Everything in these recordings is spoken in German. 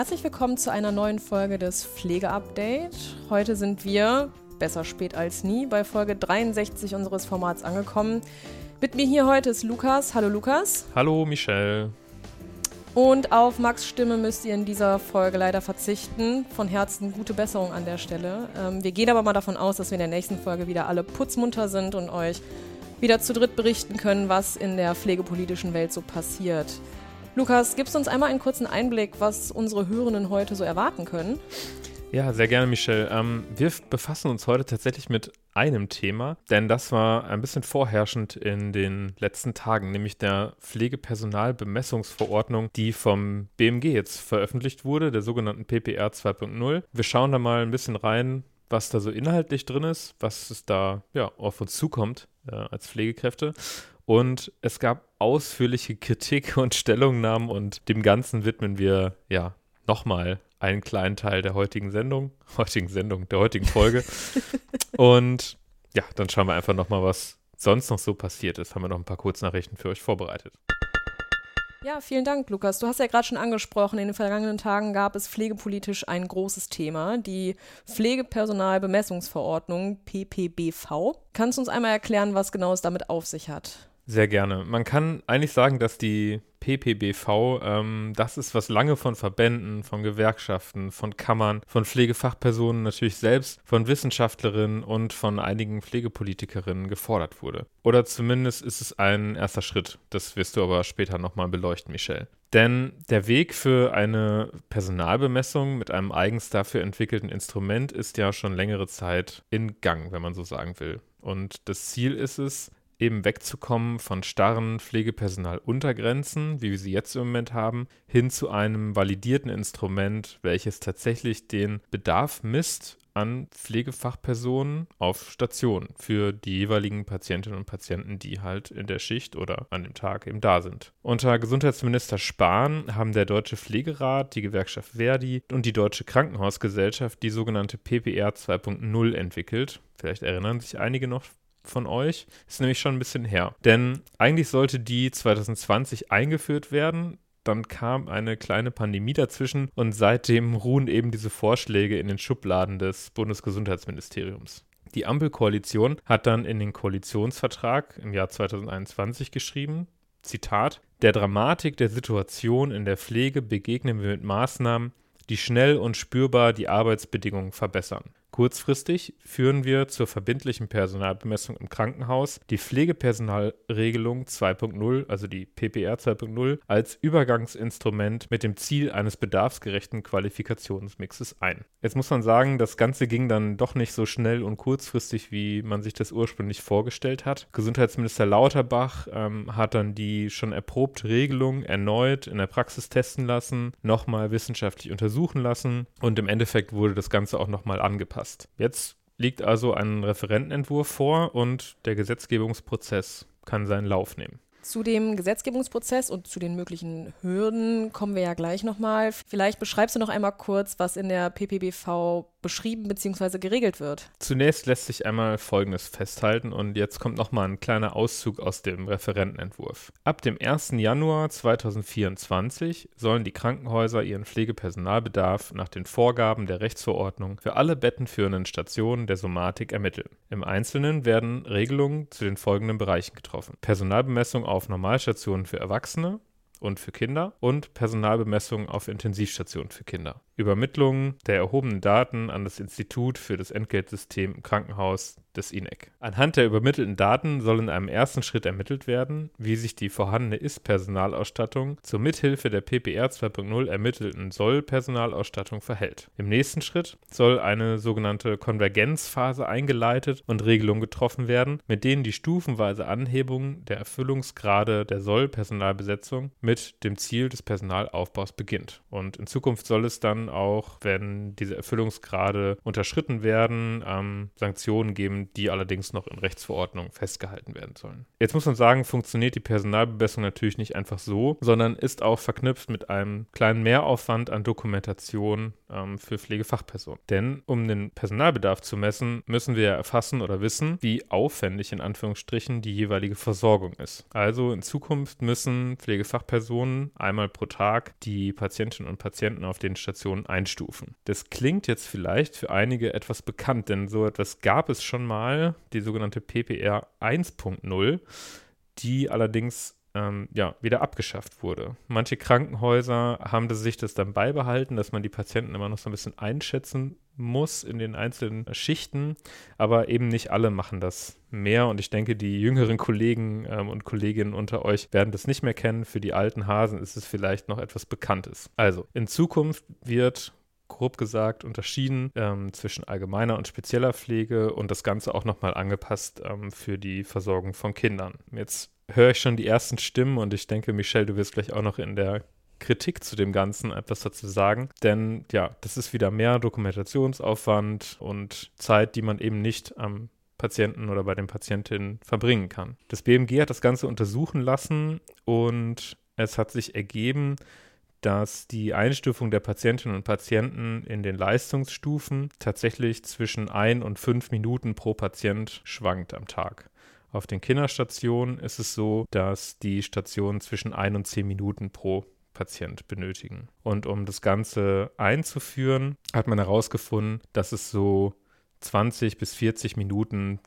Herzlich willkommen zu einer neuen Folge des Pflegeupdate. Heute sind wir, besser spät als nie, bei Folge 63 unseres Formats angekommen. Mit mir hier heute ist Lukas. Hallo Lukas. Hallo Michelle. Und auf Max Stimme müsst ihr in dieser Folge leider verzichten. Von Herzen gute Besserung an der Stelle. Ähm, wir gehen aber mal davon aus, dass wir in der nächsten Folge wieder alle putzmunter sind und euch wieder zu dritt berichten können, was in der pflegepolitischen Welt so passiert. Lukas, gibst du uns einmal einen kurzen Einblick, was unsere Hörenden heute so erwarten können? Ja, sehr gerne, Michelle. Ähm, wir befassen uns heute tatsächlich mit einem Thema, denn das war ein bisschen vorherrschend in den letzten Tagen, nämlich der Pflegepersonalbemessungsverordnung, die vom BMG jetzt veröffentlicht wurde, der sogenannten PPR 2.0. Wir schauen da mal ein bisschen rein, was da so inhaltlich drin ist, was es da ja, auf uns zukommt äh, als Pflegekräfte und es gab ausführliche Kritik und Stellungnahmen und dem Ganzen widmen wir ja nochmal einen kleinen Teil der heutigen Sendung, heutigen Sendung, der heutigen Folge. und ja, dann schauen wir einfach nochmal, was sonst noch so passiert ist. Haben wir noch ein paar Kurznachrichten für euch vorbereitet. Ja, vielen Dank, Lukas. Du hast ja gerade schon angesprochen, in den vergangenen Tagen gab es pflegepolitisch ein großes Thema, die Pflegepersonalbemessungsverordnung PPBV. Kannst du uns einmal erklären, was genau es damit auf sich hat? Sehr gerne. Man kann eigentlich sagen, dass die PPBV ähm, das ist, was lange von Verbänden, von Gewerkschaften, von Kammern, von Pflegefachpersonen natürlich selbst, von Wissenschaftlerinnen und von einigen Pflegepolitikerinnen gefordert wurde. Oder zumindest ist es ein erster Schritt. Das wirst du aber später nochmal beleuchten, Michelle. Denn der Weg für eine Personalbemessung mit einem eigens dafür entwickelten Instrument ist ja schon längere Zeit in Gang, wenn man so sagen will. Und das Ziel ist es, eben wegzukommen von starren Pflegepersonaluntergrenzen, wie wir sie jetzt im Moment haben, hin zu einem validierten Instrument, welches tatsächlich den Bedarf misst an Pflegefachpersonen auf Stationen für die jeweiligen Patientinnen und Patienten, die halt in der Schicht oder an dem Tag eben da sind. Unter Gesundheitsminister Spahn haben der Deutsche Pflegerat, die Gewerkschaft Verdi und die Deutsche Krankenhausgesellschaft die sogenannte PPR 2.0 entwickelt. Vielleicht erinnern sich einige noch von euch. Ist nämlich schon ein bisschen her. Denn eigentlich sollte die 2020 eingeführt werden. Dann kam eine kleine Pandemie dazwischen und seitdem ruhen eben diese Vorschläge in den Schubladen des Bundesgesundheitsministeriums. Die Ampelkoalition hat dann in den Koalitionsvertrag im Jahr 2021 geschrieben, Zitat, der Dramatik der Situation in der Pflege begegnen wir mit Maßnahmen, die schnell und spürbar die Arbeitsbedingungen verbessern. Kurzfristig führen wir zur verbindlichen Personalbemessung im Krankenhaus die Pflegepersonalregelung 2.0, also die PPR 2.0, als Übergangsinstrument mit dem Ziel eines bedarfsgerechten Qualifikationsmixes ein. Jetzt muss man sagen, das Ganze ging dann doch nicht so schnell und kurzfristig, wie man sich das ursprünglich vorgestellt hat. Gesundheitsminister Lauterbach ähm, hat dann die schon erprobte Regelung erneut in der Praxis testen lassen, nochmal wissenschaftlich untersuchen lassen und im Endeffekt wurde das Ganze auch nochmal angepasst passt. Jetzt liegt also ein Referentenentwurf vor und der Gesetzgebungsprozess kann seinen Lauf nehmen. Zu dem Gesetzgebungsprozess und zu den möglichen Hürden kommen wir ja gleich nochmal. Vielleicht beschreibst du noch einmal kurz, was in der PPBV beschrieben bzw. geregelt wird. Zunächst lässt sich einmal Folgendes festhalten und jetzt kommt nochmal ein kleiner Auszug aus dem Referentenentwurf. Ab dem 1. Januar 2024 sollen die Krankenhäuser ihren Pflegepersonalbedarf nach den Vorgaben der Rechtsverordnung für alle bettenführenden Stationen der Somatik ermitteln. Im Einzelnen werden Regelungen zu den folgenden Bereichen getroffen. Personalbemessung auf Normalstationen für Erwachsene, und für Kinder und Personalbemessung auf Intensivstationen für Kinder. Übermittlung der erhobenen Daten an das Institut für das Entgeltsystem im Krankenhaus des INEC. Anhand der übermittelten Daten soll in einem ersten Schritt ermittelt werden, wie sich die vorhandene Ist-Personalausstattung zur Mithilfe der PPR 2.0 ermittelten Soll-Personalausstattung verhält. Im nächsten Schritt soll eine sogenannte Konvergenzphase eingeleitet und Regelungen getroffen werden, mit denen die stufenweise Anhebung der Erfüllungsgrade der Soll-Personalbesetzung mit dem Ziel des Personalaufbaus beginnt. Und in Zukunft soll es dann auch, wenn diese Erfüllungsgrade unterschritten werden, ähm, Sanktionen geben, die allerdings noch in Rechtsverordnungen festgehalten werden sollen. Jetzt muss man sagen, funktioniert die Personalbemessung natürlich nicht einfach so, sondern ist auch verknüpft mit einem kleinen Mehraufwand an Dokumentation ähm, für Pflegefachpersonen. Denn um den Personalbedarf zu messen, müssen wir erfassen oder wissen, wie aufwendig in Anführungsstrichen die jeweilige Versorgung ist. Also in Zukunft müssen Pflegefachpersonen einmal pro Tag die Patientinnen und Patienten auf den Stationen einstufen. Das klingt jetzt vielleicht für einige etwas bekannt, denn so etwas gab es schon mal, die sogenannte PPR 1.0, die allerdings ähm, ja, wieder abgeschafft wurde. Manche Krankenhäuser haben sich das dann beibehalten, dass man die Patienten immer noch so ein bisschen einschätzen muss in den einzelnen Schichten, aber eben nicht alle machen das mehr und ich denke, die jüngeren Kollegen ähm, und Kolleginnen unter euch werden das nicht mehr kennen. Für die alten Hasen ist es vielleicht noch etwas Bekanntes. Also, in Zukunft wird grob gesagt unterschieden ähm, zwischen allgemeiner und spezieller Pflege und das Ganze auch nochmal angepasst ähm, für die Versorgung von Kindern. Jetzt höre ich schon die ersten Stimmen und ich denke, Michelle, du wirst gleich auch noch in der Kritik zu dem Ganzen etwas dazu sagen. Denn ja, das ist wieder mehr Dokumentationsaufwand und Zeit, die man eben nicht am Patienten oder bei den Patientinnen verbringen kann. Das BMG hat das Ganze untersuchen lassen und es hat sich ergeben, dass die Einstufung der Patientinnen und Patienten in den Leistungsstufen tatsächlich zwischen ein und fünf Minuten pro Patient schwankt am Tag. Auf den Kinderstationen ist es so, dass die Stationen zwischen ein und zehn Minuten pro Patient benötigen. Und um das Ganze einzuführen, hat man herausgefunden, dass es so 20 bis 40 Minuten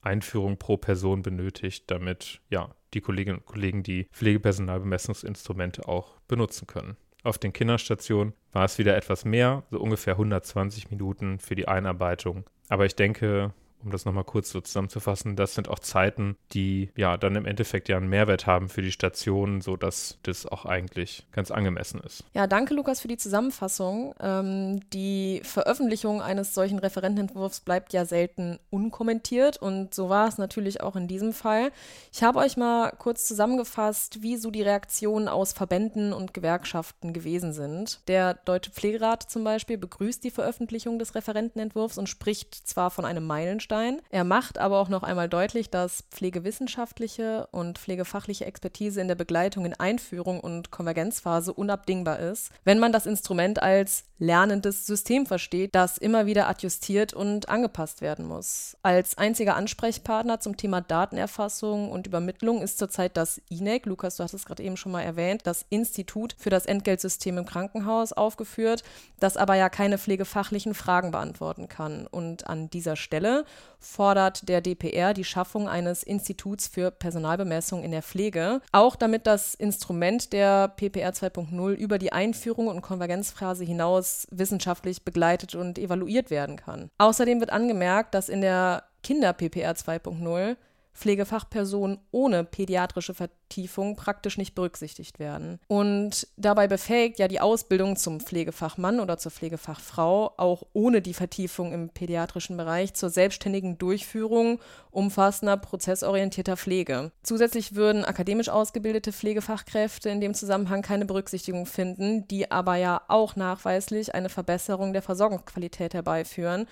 Einführung pro Person benötigt, damit ja die Kolleginnen und Kollegen die Pflegepersonalbemessungsinstrumente auch benutzen können. Auf den Kinderstationen war es wieder etwas mehr, so ungefähr 120 Minuten für die Einarbeitung. Aber ich denke, um das nochmal kurz so zusammenzufassen, das sind auch Zeiten, die ja dann im Endeffekt ja einen Mehrwert haben für die Station, sodass das auch eigentlich ganz angemessen ist. Ja, danke Lukas für die Zusammenfassung. Ähm, die Veröffentlichung eines solchen Referentenentwurfs bleibt ja selten unkommentiert und so war es natürlich auch in diesem Fall. Ich habe euch mal kurz zusammengefasst, wie so die Reaktionen aus Verbänden und Gewerkschaften gewesen sind. Der Deutsche Pflegerat zum Beispiel begrüßt die Veröffentlichung des Referentenentwurfs und spricht zwar von einem Meilenstein, Bernstein. Er macht aber auch noch einmal deutlich, dass pflegewissenschaftliche und pflegefachliche Expertise in der Begleitung in Einführung und Konvergenzphase unabdingbar ist, wenn man das Instrument als lernendes System versteht, das immer wieder adjustiert und angepasst werden muss. Als einziger Ansprechpartner zum Thema Datenerfassung und Übermittlung ist zurzeit das INEC, Lukas, du hast es gerade eben schon mal erwähnt, das Institut für das Entgeltsystem im Krankenhaus aufgeführt, das aber ja keine pflegefachlichen Fragen beantworten kann. Und an dieser Stelle fordert der DPR die Schaffung eines Instituts für Personalbemessung in der Pflege, auch damit das Instrument der PPR 2.0 über die Einführung und Konvergenzphase hinaus wissenschaftlich begleitet und evaluiert werden kann. Außerdem wird angemerkt, dass in der Kinder-PPR 2.0 Pflegefachpersonen ohne pädiatrische Vertiefung praktisch nicht berücksichtigt werden. Und dabei befähigt ja die Ausbildung zum Pflegefachmann oder zur Pflegefachfrau auch ohne die Vertiefung im pädiatrischen Bereich zur selbstständigen Durchführung umfassender prozessorientierter Pflege. Zusätzlich würden akademisch ausgebildete Pflegefachkräfte in dem Zusammenhang keine Berücksichtigung finden, die aber ja auch nachweislich eine Verbesserung der Versorgungsqualität herbeiführen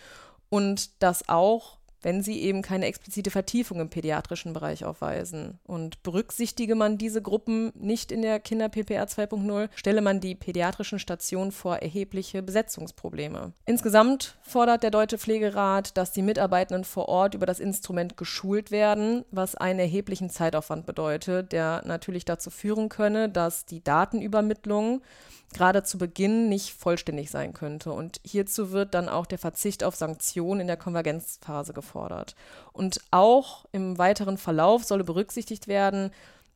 und das auch wenn sie eben keine explizite Vertiefung im pädiatrischen Bereich aufweisen. Und berücksichtige man diese Gruppen nicht in der Kinder-PPR 2.0, stelle man die pädiatrischen Stationen vor erhebliche Besetzungsprobleme. Insgesamt fordert der Deutsche Pflegerat, dass die Mitarbeitenden vor Ort über das Instrument geschult werden, was einen erheblichen Zeitaufwand bedeutet, der natürlich dazu führen könne, dass die Datenübermittlung gerade zu Beginn nicht vollständig sein könnte. Und hierzu wird dann auch der Verzicht auf Sanktionen in der Konvergenzphase gefordert. Und auch im weiteren Verlauf solle berücksichtigt werden,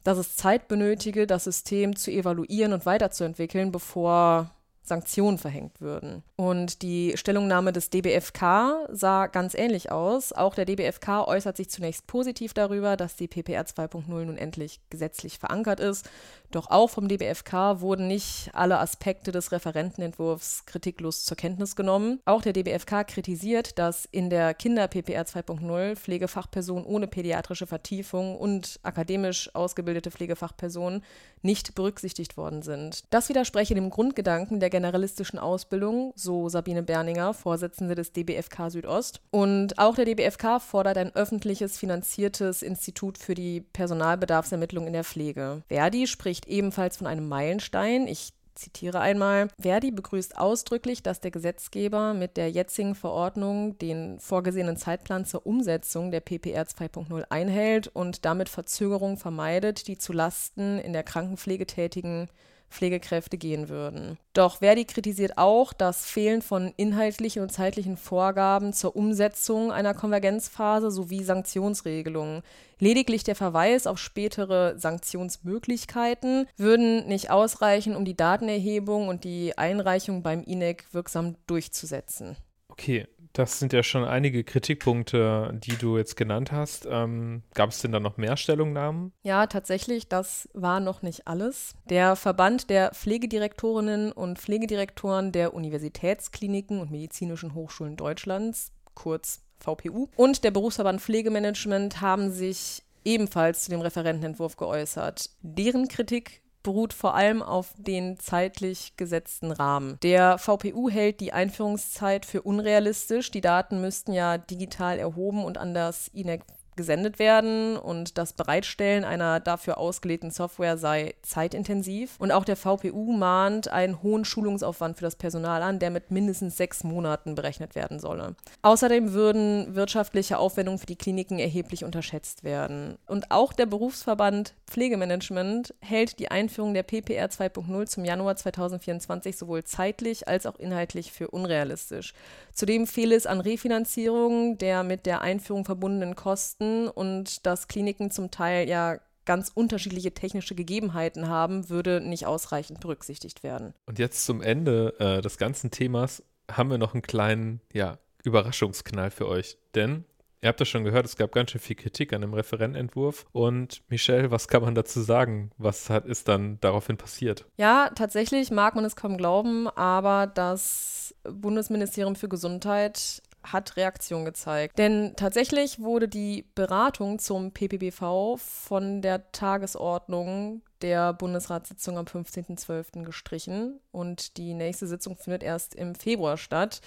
dass es Zeit benötige, das System zu evaluieren und weiterzuentwickeln, bevor Sanktionen verhängt würden. Und die Stellungnahme des DBFK sah ganz ähnlich aus. Auch der DBFK äußert sich zunächst positiv darüber, dass die PPR 2.0 nun endlich gesetzlich verankert ist. Doch auch vom DBFK wurden nicht alle Aspekte des Referentenentwurfs kritiklos zur Kenntnis genommen. Auch der DBFK kritisiert, dass in der Kinder-PPR 2.0 Pflegefachpersonen ohne pädiatrische Vertiefung und akademisch ausgebildete Pflegefachpersonen nicht berücksichtigt worden sind. Das widerspreche dem Grundgedanken der generalistischen Ausbildung, so Sabine Berninger, Vorsitzende des DBFK Südost. Und auch der DBFK fordert ein öffentliches finanziertes Institut für die Personalbedarfsermittlung in der Pflege. Verdi spricht ebenfalls von einem Meilenstein. Ich zitiere einmal, Verdi begrüßt ausdrücklich, dass der Gesetzgeber mit der jetzigen Verordnung den vorgesehenen Zeitplan zur Umsetzung der PPR 2.0 einhält und damit Verzögerungen vermeidet, die zu Lasten in der Krankenpflege tätigen Pflegekräfte gehen würden. Doch Verdi kritisiert auch das Fehlen von inhaltlichen und zeitlichen Vorgaben zur Umsetzung einer Konvergenzphase sowie Sanktionsregelungen. Lediglich der Verweis auf spätere Sanktionsmöglichkeiten würden nicht ausreichen, um die Datenerhebung und die Einreichung beim INEC wirksam durchzusetzen. Okay, das sind ja schon einige Kritikpunkte, die du jetzt genannt hast. Ähm, Gab es denn da noch mehr Stellungnahmen? Ja, tatsächlich, das war noch nicht alles. Der Verband der Pflegedirektorinnen und Pflegedirektoren der Universitätskliniken und medizinischen Hochschulen Deutschlands, kurz VPU, und der Berufsverband Pflegemanagement haben sich ebenfalls zu dem Referentenentwurf geäußert. Deren Kritik beruht vor allem auf den zeitlich gesetzten Rahmen. Der VPU hält die Einführungszeit für unrealistisch. Die Daten müssten ja digital erhoben und an das INEC gesendet werden und das Bereitstellen einer dafür ausgelegten Software sei zeitintensiv. Und auch der VPU mahnt einen hohen Schulungsaufwand für das Personal an, der mit mindestens sechs Monaten berechnet werden solle. Außerdem würden wirtschaftliche Aufwendungen für die Kliniken erheblich unterschätzt werden. Und auch der Berufsverband Pflegemanagement hält die Einführung der PPR 2.0 zum Januar 2024 sowohl zeitlich als auch inhaltlich für unrealistisch. Zudem fehle es an Refinanzierung der mit der Einführung verbundenen Kosten Kosten und dass Kliniken zum Teil ja ganz unterschiedliche technische Gegebenheiten haben, würde nicht ausreichend berücksichtigt werden. Und jetzt zum Ende äh, des ganzen Themas haben wir noch einen kleinen ja, Überraschungsknall für euch. Denn Ihr habt das schon gehört, es gab ganz schön viel Kritik an dem Referententwurf. Und Michelle, was kann man dazu sagen? Was hat, ist dann daraufhin passiert? Ja, tatsächlich mag man es kaum glauben, aber das Bundesministerium für Gesundheit hat Reaktion gezeigt. Denn tatsächlich wurde die Beratung zum PPBV von der Tagesordnung der Bundesratssitzung am 15.12. gestrichen und die nächste Sitzung findet erst im Februar statt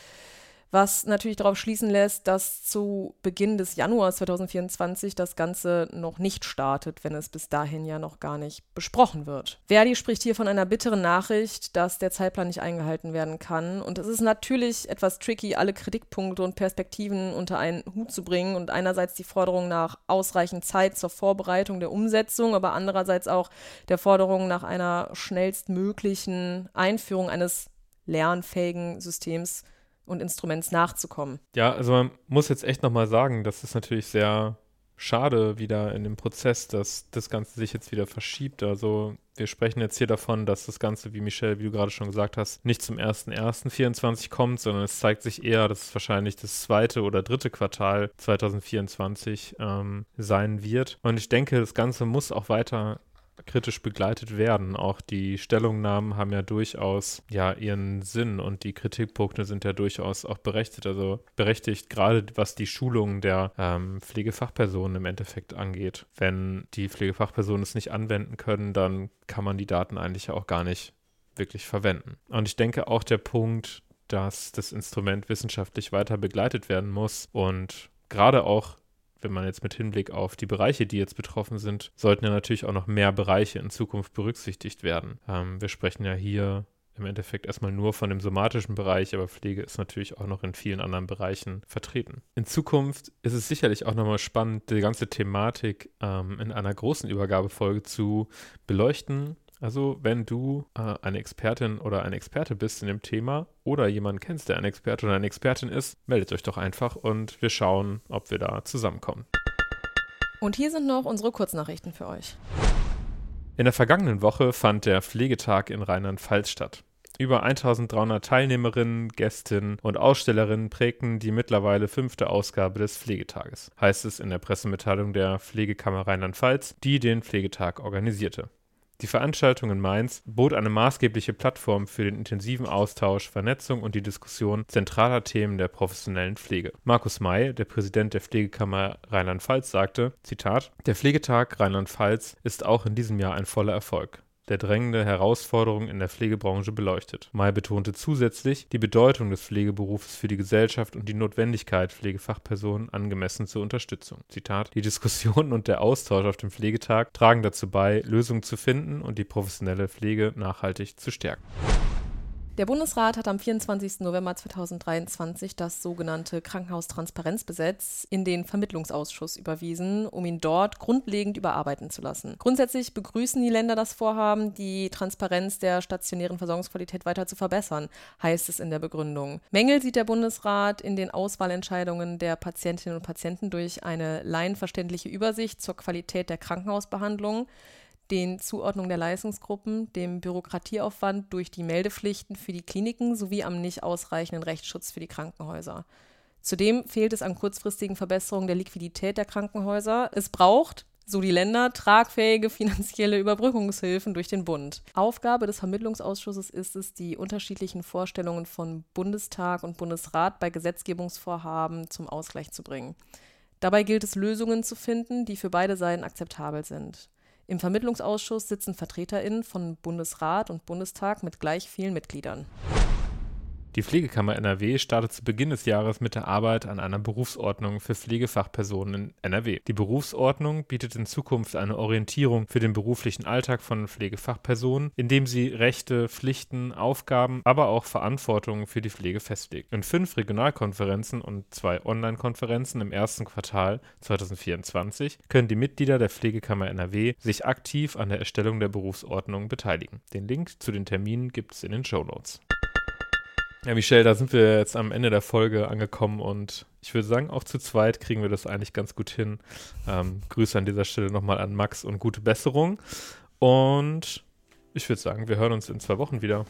was natürlich darauf schließen lässt, dass zu Beginn des Januars 2024 das Ganze noch nicht startet, wenn es bis dahin ja noch gar nicht besprochen wird. Verdi spricht hier von einer bitteren Nachricht, dass der Zeitplan nicht eingehalten werden kann. Und es ist natürlich etwas tricky, alle Kritikpunkte und Perspektiven unter einen Hut zu bringen und einerseits die Forderung nach ausreichend Zeit zur Vorbereitung der Umsetzung, aber andererseits auch der Forderung nach einer schnellstmöglichen Einführung eines lernfähigen Systems und Instruments nachzukommen. Ja, also man muss jetzt echt nochmal sagen, das ist natürlich sehr schade wieder in dem Prozess, dass das Ganze sich jetzt wieder verschiebt. Also wir sprechen jetzt hier davon, dass das Ganze, wie Michelle, wie du gerade schon gesagt hast, nicht zum 1.1.24 kommt, sondern es zeigt sich eher, dass es wahrscheinlich das zweite oder dritte Quartal 2024 ähm, sein wird. Und ich denke, das Ganze muss auch weiter kritisch begleitet werden. Auch die Stellungnahmen haben ja durchaus ja ihren Sinn und die Kritikpunkte sind ja durchaus auch berechtigt. Also berechtigt, gerade was die Schulung der ähm, Pflegefachpersonen im Endeffekt angeht. Wenn die Pflegefachpersonen es nicht anwenden können, dann kann man die Daten eigentlich auch gar nicht wirklich verwenden. Und ich denke auch der Punkt, dass das Instrument wissenschaftlich weiter begleitet werden muss und gerade auch wenn man jetzt mit Hinblick auf die Bereiche, die jetzt betroffen sind, sollten ja natürlich auch noch mehr Bereiche in Zukunft berücksichtigt werden. Ähm, wir sprechen ja hier im Endeffekt erstmal nur von dem somatischen Bereich, aber Pflege ist natürlich auch noch in vielen anderen Bereichen vertreten. In Zukunft ist es sicherlich auch nochmal spannend, die ganze Thematik ähm, in einer großen Übergabefolge zu beleuchten also, wenn du äh, eine Expertin oder ein Experte bist in dem Thema oder jemanden kennst, der ein Experte oder eine Expertin ist, meldet euch doch einfach und wir schauen, ob wir da zusammenkommen. Und hier sind noch unsere Kurznachrichten für euch. In der vergangenen Woche fand der Pflegetag in Rheinland-Pfalz statt. Über 1300 Teilnehmerinnen, Gästinnen und Ausstellerinnen prägten die mittlerweile fünfte Ausgabe des Pflegetages, heißt es in der Pressemitteilung der Pflegekammer Rheinland-Pfalz, die den Pflegetag organisierte. Die Veranstaltung in Mainz bot eine maßgebliche Plattform für den intensiven Austausch, Vernetzung und die Diskussion zentraler Themen der professionellen Pflege. Markus May, der Präsident der Pflegekammer Rheinland-Pfalz, sagte, Zitat, Der Pflegetag Rheinland-Pfalz ist auch in diesem Jahr ein voller Erfolg der drängende Herausforderungen in der Pflegebranche beleuchtet. May betonte zusätzlich die Bedeutung des Pflegeberufes für die Gesellschaft und die Notwendigkeit, Pflegefachpersonen angemessen zur Unterstützung. Zitat: Die Diskussion und der Austausch auf dem Pflegetag tragen dazu bei, Lösungen zu finden und die professionelle Pflege nachhaltig zu stärken. Der Bundesrat hat am 24. November 2023 das sogenannte Krankenhaustransparenzgesetz in den Vermittlungsausschuss überwiesen, um ihn dort grundlegend überarbeiten zu lassen. Grundsätzlich begrüßen die Länder das Vorhaben, die Transparenz der stationären Versorgungsqualität weiter zu verbessern, heißt es in der Begründung. Mängel sieht der Bundesrat in den Auswahlentscheidungen der Patientinnen und Patienten durch eine laienverständliche Übersicht zur Qualität der Krankenhausbehandlung den Zuordnung der Leistungsgruppen, dem Bürokratieaufwand durch die Meldepflichten für die Kliniken sowie am nicht ausreichenden Rechtsschutz für die Krankenhäuser. Zudem fehlt es an kurzfristigen Verbesserungen der Liquidität der Krankenhäuser. Es braucht, so die Länder, tragfähige finanzielle Überbrückungshilfen durch den Bund. Aufgabe des Vermittlungsausschusses ist es, die unterschiedlichen Vorstellungen von Bundestag und Bundesrat bei Gesetzgebungsvorhaben zum Ausgleich zu bringen. Dabei gilt es, Lösungen zu finden, die für beide Seiten akzeptabel sind. Im Vermittlungsausschuss sitzen VertreterInnen von Bundesrat und Bundestag mit gleich vielen Mitgliedern. Die Pflegekammer NRW startet zu Beginn des Jahres mit der Arbeit an einer Berufsordnung für Pflegefachpersonen in NRW. Die Berufsordnung bietet in Zukunft eine Orientierung für den beruflichen Alltag von Pflegefachpersonen, indem sie Rechte, Pflichten, Aufgaben, aber auch Verantwortung für die Pflege festlegt. In fünf Regionalkonferenzen und zwei Online-Konferenzen im ersten Quartal 2024 können die Mitglieder der Pflegekammer NRW sich aktiv an der Erstellung der Berufsordnung beteiligen. Den Link zu den Terminen gibt es in den Show Notes. Ja, Michelle, da sind wir jetzt am Ende der Folge angekommen und ich würde sagen, auch zu zweit kriegen wir das eigentlich ganz gut hin. Ähm, Grüße an dieser Stelle nochmal an Max und gute Besserung. Und ich würde sagen, wir hören uns in zwei Wochen wieder.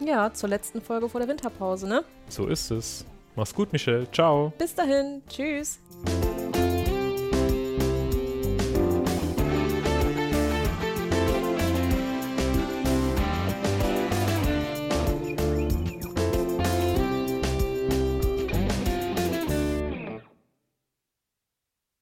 Ja, zur letzten Folge vor der Winterpause, ne? So ist es. Mach's gut, Michelle. Ciao. Bis dahin. Tschüss.